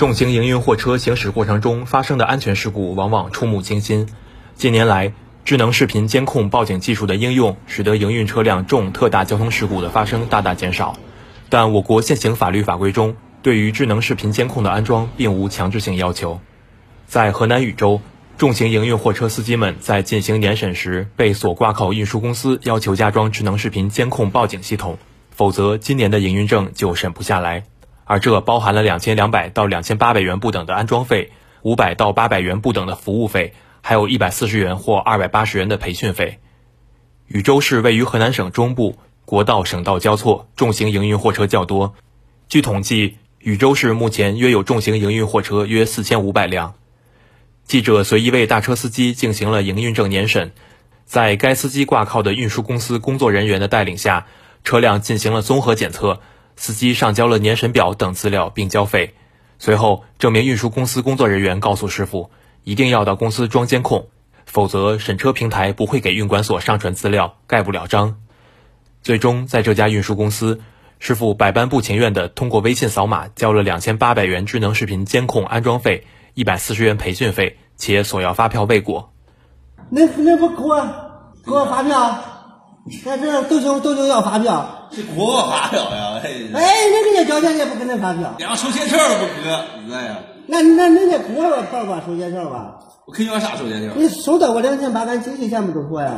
重型营运货车行驶过程中发生的安全事故往往触目惊心。近年来，智能视频监控报警技术的应用，使得营运车辆重特大交通事故的发生大大减少。但我国现行法律法规中，对于智能视频监控的安装并无强制性要求。在河南禹州，重型营运货车司机们在进行年审时，被所挂靠运输公司要求加装智能视频监控报警系统，否则今年的营运证就审不下来。而这包含了两千两百到两千八百元不等的安装费，五百到八百元不等的服务费，还有一百四十元或二百八十元的培训费。禹州市位于河南省中部，国道省道交错，重型营运货车较多。据统计，禹州市目前约有重型营运货车约四千五百辆。记者随一位大车司机进行了营运证年审，在该司机挂靠的运输公司工作人员的带领下，车辆进行了综合检测。司机上交了年审表等资料并交费，随后这名运输公司工作人员告诉师傅，一定要到公司装监控，否则审车平台不会给运管所上传资料，盖不了章。最终，在这家运输公司，师傅百般不情愿地通过微信扫码交了两千八百元智能视频监控安装费、一百四十元培训费，且索要发票未果。那那不给我给我发票？那这都行都行要发票。是给我发票呀！哎，那人家交钱也不给恁发票，连收钱条都不给，那呀？那那人家给我发过收钱条吧？我肯定要啥收钱条？你收到我两千八，俺经济钱不都说呀？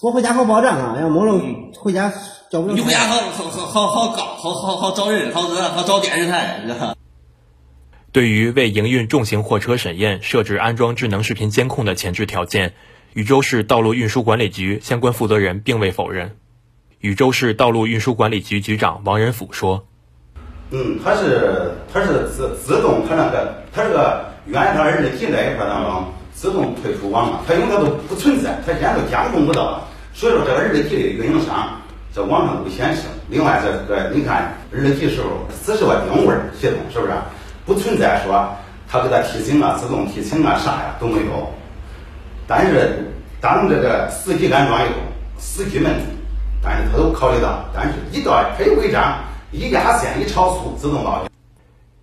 我回家好报账啊！要没了回家交不了。你回家好好好好搞，好好好找人，好好找电视台。对于为营运重型货车审验设置安装智能视频监控的前置条件，禹州市道路运输管理局相关负责人并未否认。禹州市道路运输管理局局长王仁甫说：“嗯，他是他是自自动，他那个他这个原来它二体那一块当中自动退出网了，他因为它都不存在，他现在都监控不到，所以说这个二体的运营商在网上都不显示。另外这个你看二体时候只是个定位系统，是不是不存在说他给他提醒啊、自动提醒啊啥呀都没有。但是当这个实际安装以后，司机们。”但是他都考虑到，但是一到非违章，一压线一超速，自动报警。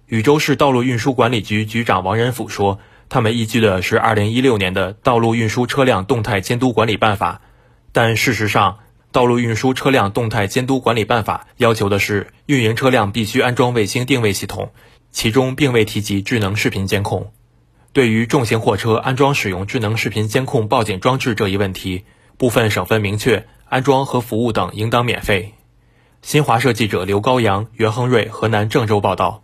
禹州市道路运输管理局局长王仁甫说：“他们依据的是二零一六年的《道路运输车辆动态监督管理办法》，但事实上，《道路运输车辆动态监督管理办法》要求的是运营车辆必须安装卫星定位系统，其中并未提及智能视频监控。对于重型货车安装使用智能视频监控报警装置这一问题，部分省份明确。”安装和服务等应当免费。新华社记者刘高阳、袁恒瑞，河南郑州报道。